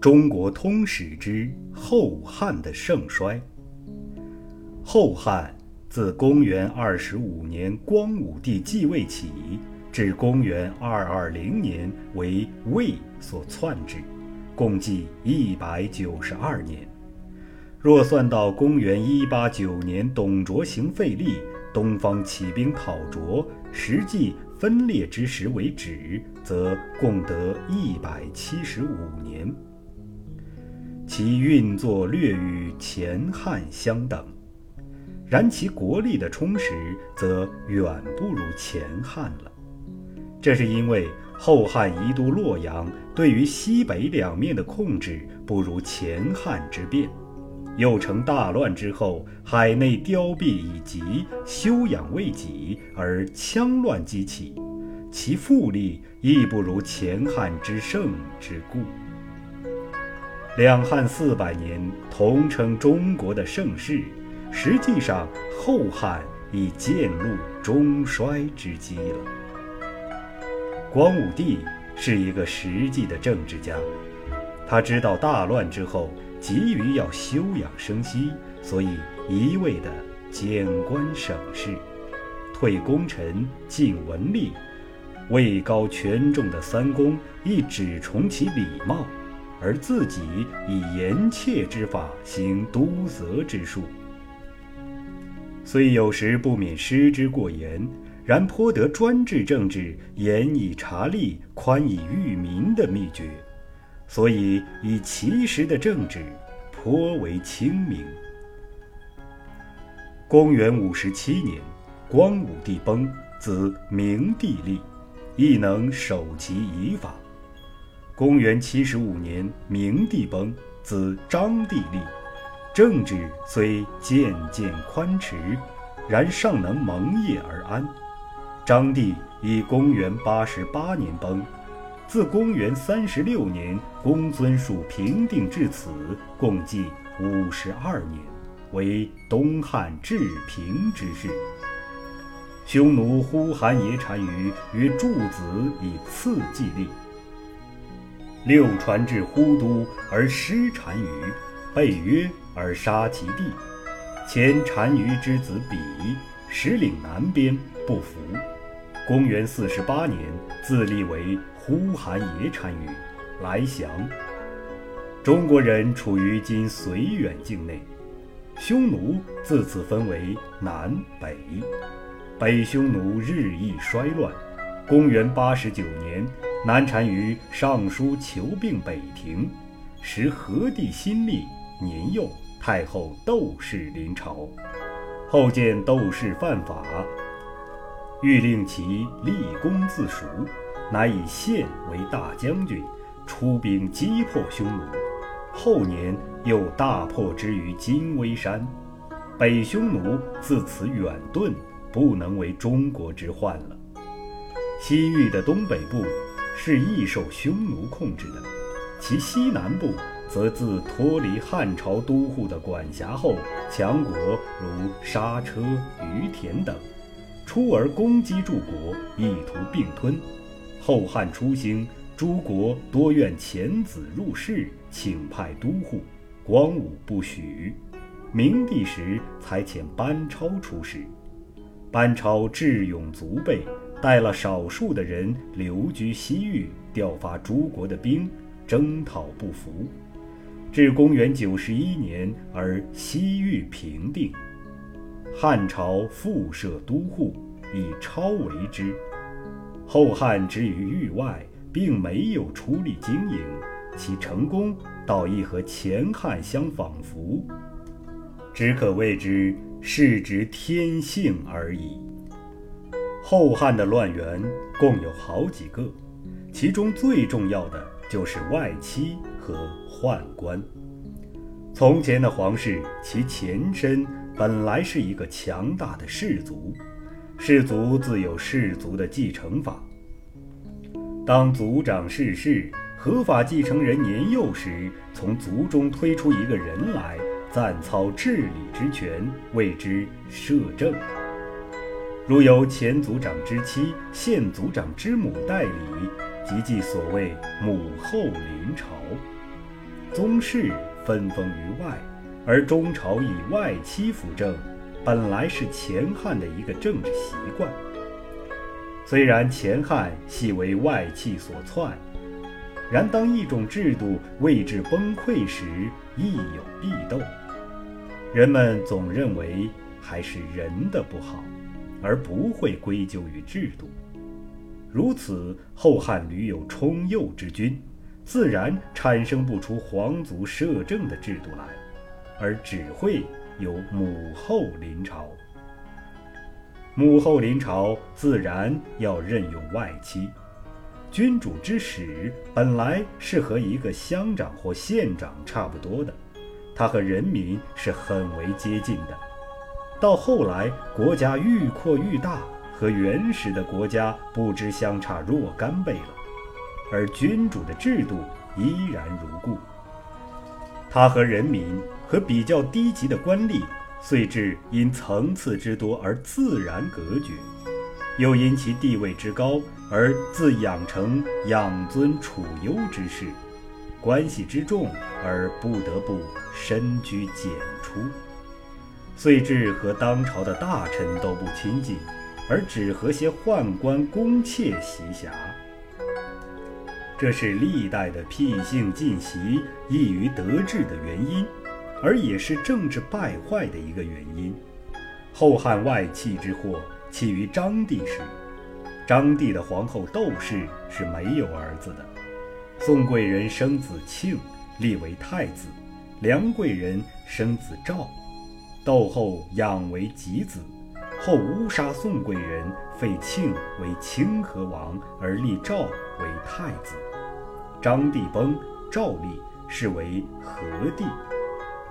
中国通史之后汉的盛衰。后汉自公元二十五年光武帝继位起，至公元二二零年为魏所篡之，共计一百九十二年。若算到公元一八九年董卓行废立，东方起兵讨卓，实际分裂之时为止，则共得一百七十五年。其运作略与前汉相等，然其国力的充实则远不如前汉了。这是因为后汉移都洛阳，对于西北两面的控制不如前汉之便；又成大乱之后，海内凋敝以及，休养未及，而羌乱激起，其复力亦不如前汉之盛之故。两汉四百年同称中国的盛世，实际上后汉已渐入中衰之机了。光武帝是一个实际的政治家，他知道大乱之后急于要休养生息，所以一味的减官省事，退功臣，进文吏，位高权重的三公亦只崇其礼貌。而自己以严切之法行督责之术，虽有时不免失之过严，然颇得专制政治严以察吏、宽以育民的秘诀，所以以其时的政治颇为清明。公元五十七年，光武帝崩，子明帝立，亦能守其遗法。公元七十五年，明帝崩，子章帝立，政治虽渐渐宽弛，然尚能蒙业而安。章帝以公元八十八年崩，自公元三十六年公孙述平定至此，共计五十二年，为东汉治平之事。匈奴呼韩邪单于与：“柱子以次继立。”六传至呼都而失单于，被约而杀其弟。前单于之子比实领南边，不服。公元四十八年，自立为呼韩邪单于，来降。中国人处于今绥远境内，匈奴自此分为南北。北匈奴日益衰乱。公元八十九年。南单于上书求并北庭，时何帝新立，年幼，太后窦氏临朝，后见窦氏犯法，欲令其立功自赎，乃以献为大将军，出兵击破匈奴。后年又大破之于金微山，北匈奴自此远遁，不能为中国之患了。西域的东北部。是易受匈奴控制的，其西南部则自脱离汉朝都护的管辖后，强国如沙车、于田等，出而攻击诸国，意图并吞。后汉初兴，诸国多愿遣子入仕，请派都护，光武不许。明帝时才遣班超出使，班超智勇足备。带了少数的人留居西域，调发诸国的兵，征讨不服，至公元九十一年而西域平定。汉朝复设都护，以超为之。后汉之于域外，并没有出力经营，其成功倒亦和前汉相仿佛，只可谓之是之天性而已。后汉的乱源共有好几个，其中最重要的就是外戚和宦官。从前的皇室，其前身本来是一个强大的氏族，氏族自有氏族的继承法。当族长逝世，合法继承人年幼时，从族中推出一个人来，暂操治理之权，谓之摄政。如由前族长之妻、现族长之母代理，即即所谓母后临朝。宗室分封于外，而中朝以外戚辅政，本来是前汉的一个政治习惯。虽然前汉系为外戚所篡，然当一种制度位置崩溃时，亦有必斗。人们总认为还是人的不好，而不会归咎于制度。如此，后汉屡有冲右之君，自然产生不出皇族摄政的制度来，而只会有母后临朝。母后临朝，自然要任用外戚。君主之使本来是和一个乡长或县长差不多的，他和人民是很为接近的。到后来，国家愈扩愈大，和原始的国家不知相差若干倍了，而君主的制度依然如故。他和人民和比较低级的官吏。遂至因层次之多而自然隔绝，又因其地位之高而自养成养尊处优之势，关系之重而不得不深居简出，遂至和当朝的大臣都不亲近，而只和些宦官宫妾习侠。这是历代的僻性尽习易于得志的原因。而也是政治败坏的一个原因。后汉外戚之祸起于章帝时，章帝的皇后窦氏是没有儿子的。宋贵人生子庆，立为太子；梁贵人生子赵，窦后养为己子，后诬杀宋贵人，废庆为清河王，而立赵为太子。章帝崩，赵立，是为和帝。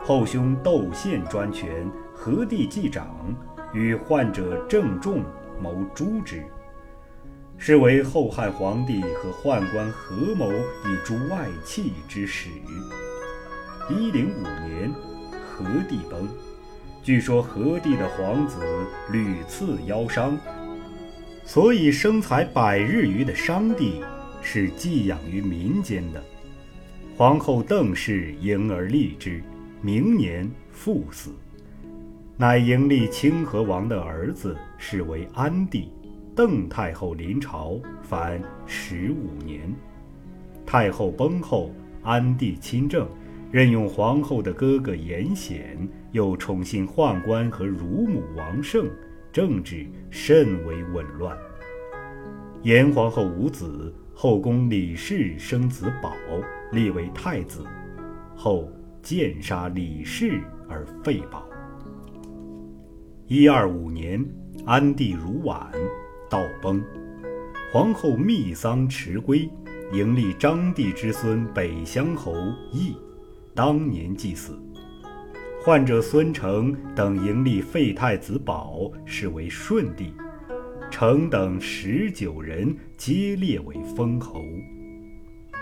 后兄窦宪专权，何帝继长，与患者郑重谋诛之，是为后汉皇帝和宦官合谋以诛外戚之始。一零五年，何帝崩，据说何帝的皇子屡次夭伤，所以生才百日余的商帝是寄养于民间的。皇后邓氏迎而立之。明年父死，乃迎立清河王的儿子，是为安帝。邓太后临朝，凡十五年。太后崩后，安帝亲政，任用皇后的哥哥严显，又宠信宦官和乳母王胜，政治甚为紊乱。严皇后无子，后宫李氏生子宝，立为太子，后。剑杀李氏而废宝。一二五年，安帝如晚，道崩，皇后密丧迟归，迎立章帝之孙北乡侯义，当年即死。患者孙成等迎立废太子宝，是为顺帝。成等十九人皆列为封侯，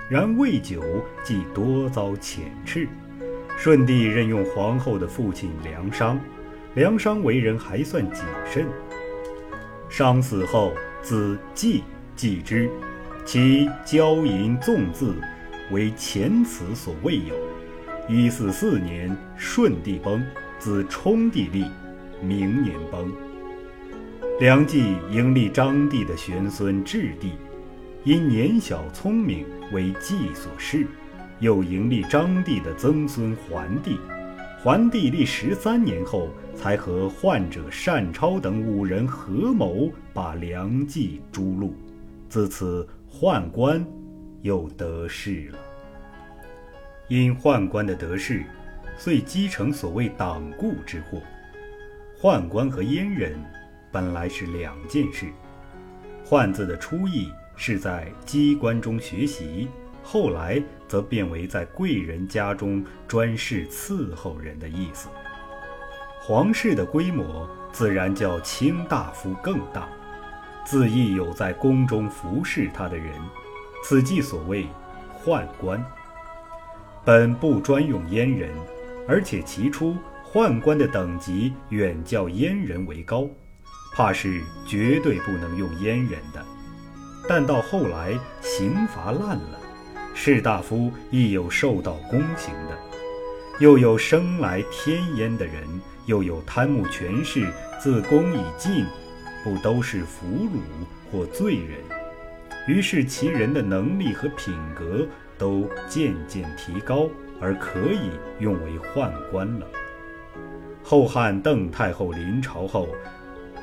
然未久即多遭遣斥。顺帝任用皇后的父亲梁商，梁商为人还算谨慎。商死后，子季继之，其骄淫纵字，为前此所未有。一四四年，顺帝崩，子冲帝立，明年崩。梁冀迎立章帝的玄孙质帝，因年小聪明，为季所弑。又迎立章帝的曾孙桓帝，桓帝立十三年后，才和宦者单超等五人合谋把梁冀诛戮。自此，宦官又得势了。因宦官的得势，遂积成所谓党锢之祸。宦官和阉人本来是两件事。宦字的初意是在机关中学习。后来则变为在贵人家中专事伺候人的意思。皇室的规模自然较卿大夫更大，自亦有在宫中服侍他的人，此即所谓宦官。本不专用阉人，而且其初宦官的等级远较阉人为高，怕是绝对不能用阉人的。但到后来刑罚烂了。士大夫亦有受到宫刑的，又有生来天阉的人，又有贪慕权势、自宫以进，不都是俘虏或罪人？于是其人的能力和品格都渐渐提高，而可以用为宦官了。后汉邓太后临朝后，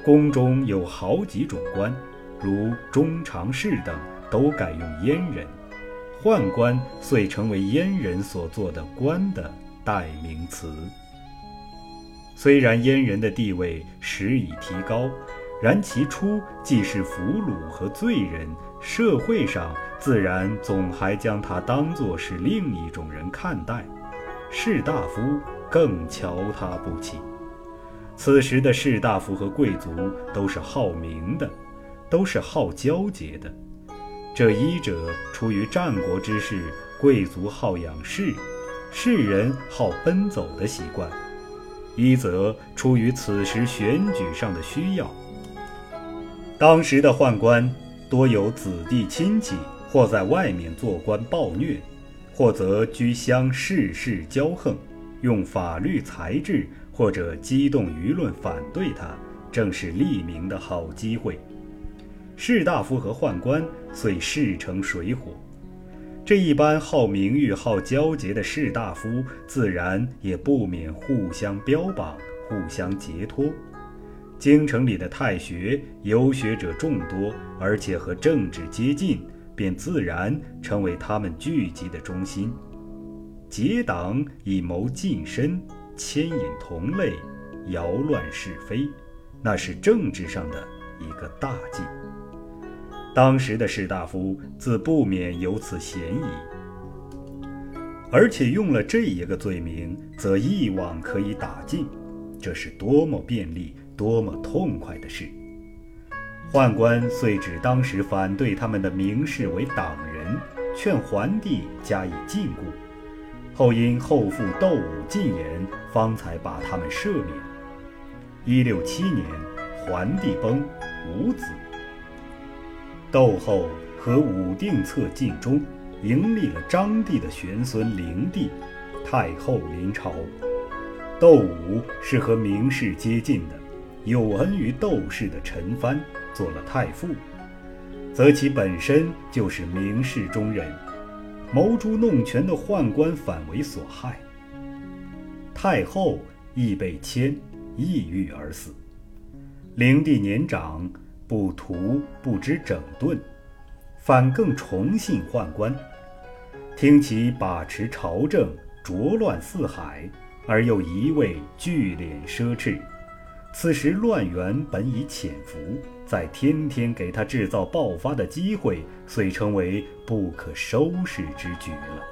宫中有好几种官，如中常侍等，都改用阉人。宦官遂成为阉人所做的官的代名词。虽然阉人的地位时已提高，然其初既是俘虏和罪人，社会上自然总还将他当作是另一种人看待。士大夫更瞧他不起。此时的士大夫和贵族都是好名的，都是好交结的。这一者出于战国之事，贵族好养士，士人好奔走的习惯；一则出于此时选举上的需要。当时的宦官多有子弟亲戚，或在外面做官暴虐，或则居乡世事骄横，用法律裁制或者激动舆论反对他，正是立名的好机会。士大夫和宦官遂势成水火，这一般好名誉、好交结的士大夫，自然也不免互相标榜、互相结托。京城里的太学游学者众多，而且和政治接近，便自然成为他们聚集的中心。结党以谋近身，牵引同类，摇乱是非，那是政治上的一个大忌。当时的士大夫自不免有此嫌疑，而且用了这一个罪名，则一网可以打尽，这是多么便利、多么痛快的事！宦官遂指当时反对他们的名士为党人，劝桓帝加以禁锢，后因后父窦武进言，方才把他们赦免。一六七年，桓帝崩，无子。窦后和武定策尽忠，迎立了张帝的玄孙灵帝，太后临朝。窦武是和名士接近的，有恩于窦氏的陈蕃做了太傅，则其本身就是名士中人，谋诛弄权的宦官反为所害。太后亦被迁，抑郁而死。灵帝年长。不图不知整顿，反更崇信宦官，听其把持朝政，浊乱四海，而又一味聚敛奢侈。此时乱源本已潜伏，在天天给他制造爆发的机会，遂成为不可收拾之局了。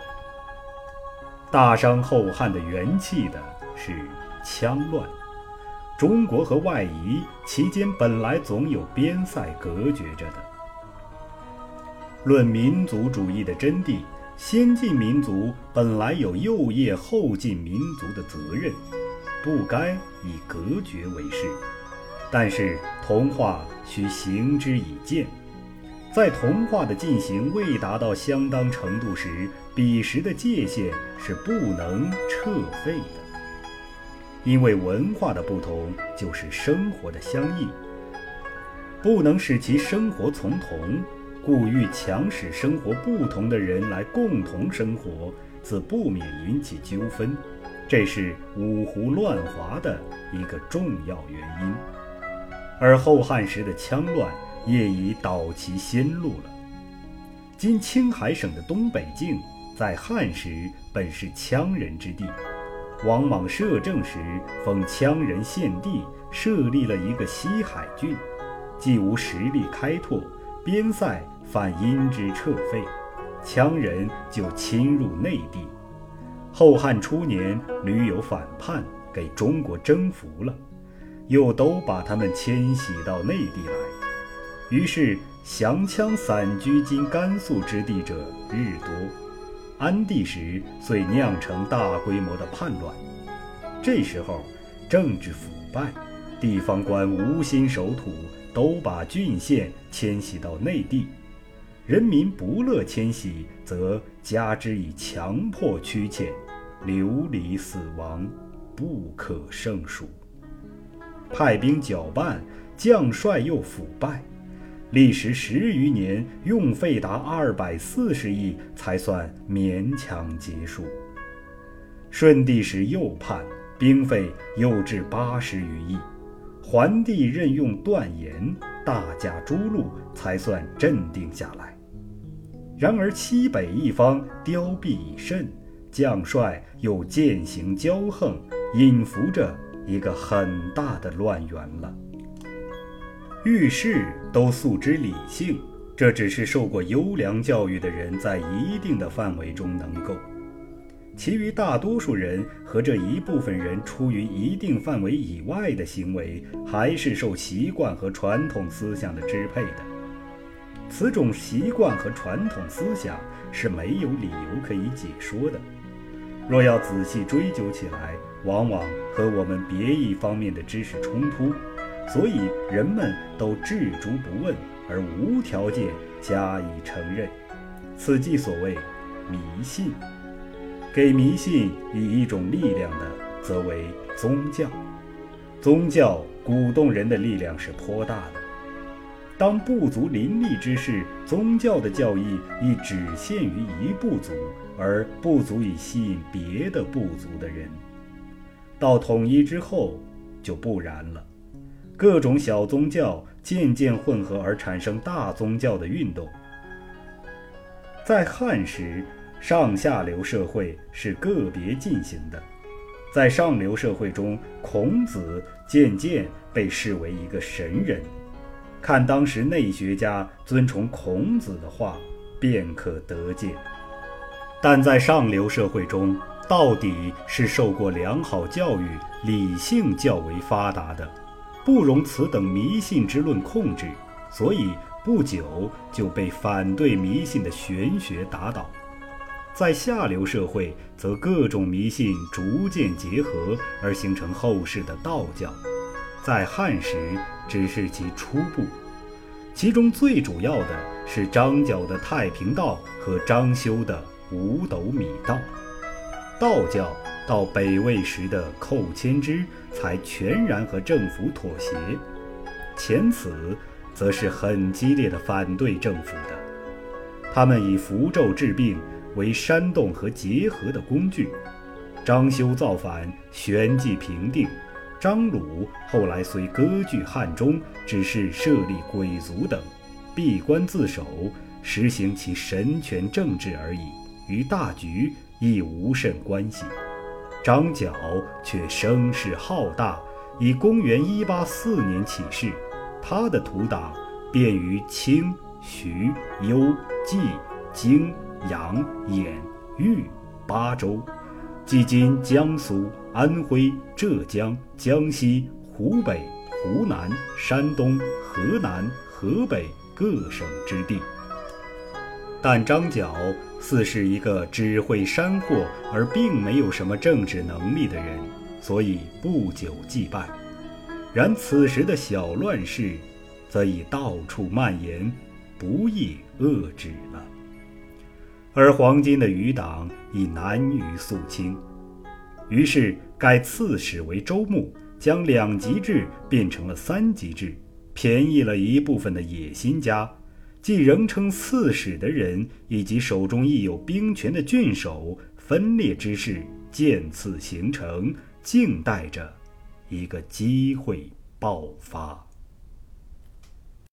大伤后汉的元气的是羌乱。中国和外夷其间本来总有边塞隔绝着的。论民族主义的真谛，先进民族本来有右谒后进民族的责任，不该以隔绝为事。但是同化需行之以渐，在同化的进行未达到相当程度时，彼时的界限是不能撤废的。因为文化的不同，就是生活的相异，不能使其生活从同，故欲强使生活不同的人来共同生活，自不免引起纠纷，这是五胡乱华的一个重要原因。而后汉时的羌乱业已导其先路了。今青海省的东北境，在汉时本是羌人之地。王莽摄政时，封羌人献帝，设立了一个西海郡，既无实力开拓，边塞反因之撤废，羌人就侵入内地。后汉初年屡有反叛，给中国征服了，又都把他们迁徙到内地来，于是降羌散居今甘肃之地者日多。安帝时，遂酿成大规模的叛乱。这时候，政治腐败，地方官无心守土，都把郡县迁徙到内地。人民不乐迁徙，则加之以强迫驱遣，流离死亡，不可胜数。派兵搅拌，将帅又腐败，历时十余年，用费达二百四十亿，才算勉强结束。顺帝时又叛，兵费又至八十余亿，桓帝任用段延，大加诛戮，才算镇定下来。然而西北一方凋敝已甚，将帅又渐行骄横，隐伏着一个很大的乱源了。遇事都诉之理性，这只是受过优良教育的人在一定的范围中能够。其余大多数人和这一部分人出于一定范围以外的行为，还是受习惯和传统思想的支配的。此种习惯和传统思想是没有理由可以解说的。若要仔细追究起来，往往和我们别一方面的知识冲突，所以人们都置诸不问，而无条件加以承认。此即所谓迷信。给迷信以一种力量的，则为宗教。宗教鼓动人的力量是颇大的。当部族林立之时，宗教的教义亦只限于一部族，而不足以吸引别的部族的人。到统一之后，就不然了。各种小宗教渐渐混合而产生大宗教的运动。在汉时。上下流社会是个别进行的，在上流社会中，孔子渐渐被视为一个神人。看当时内学家尊崇孔子的话，便可得见。但在上流社会中，到底是受过良好教育、理性较为发达的，不容此等迷信之论控制，所以不久就被反对迷信的玄学打倒。在下流社会，则各种迷信逐渐结合，而形成后世的道教。在汉时，只是其初步。其中最主要的是张角的太平道和张修的五斗米道。道教到北魏时的寇谦之，才全然和政府妥协。前此，则是很激烈的反对政府的。他们以符咒治病。为煽动和结合的工具。张修造反，旋即平定；张鲁后来虽割据汉中，只是设立鬼族等，闭关自守，实行其神权政治而已，与大局亦无甚关系。张角却声势浩大，以公元一八四年起事，他的土党便于清、徐、幽、冀、荆。阳、兖、豫八州，即今江苏、安徽、浙江、江西、湖北、湖南、山东、河南、河北各省之地。但张角似是一个只会煽惑而并没有什么政治能力的人，所以不久即败。然此时的小乱世，则已到处蔓延，不易遏制了。而黄巾的余党已难于肃清，于是改刺史为州牧，将两级制变成了三级制，便宜了一部分的野心家，即仍称刺史的人以及手中亦有兵权的郡守，分裂之势渐次形成，静待着一个机会爆发。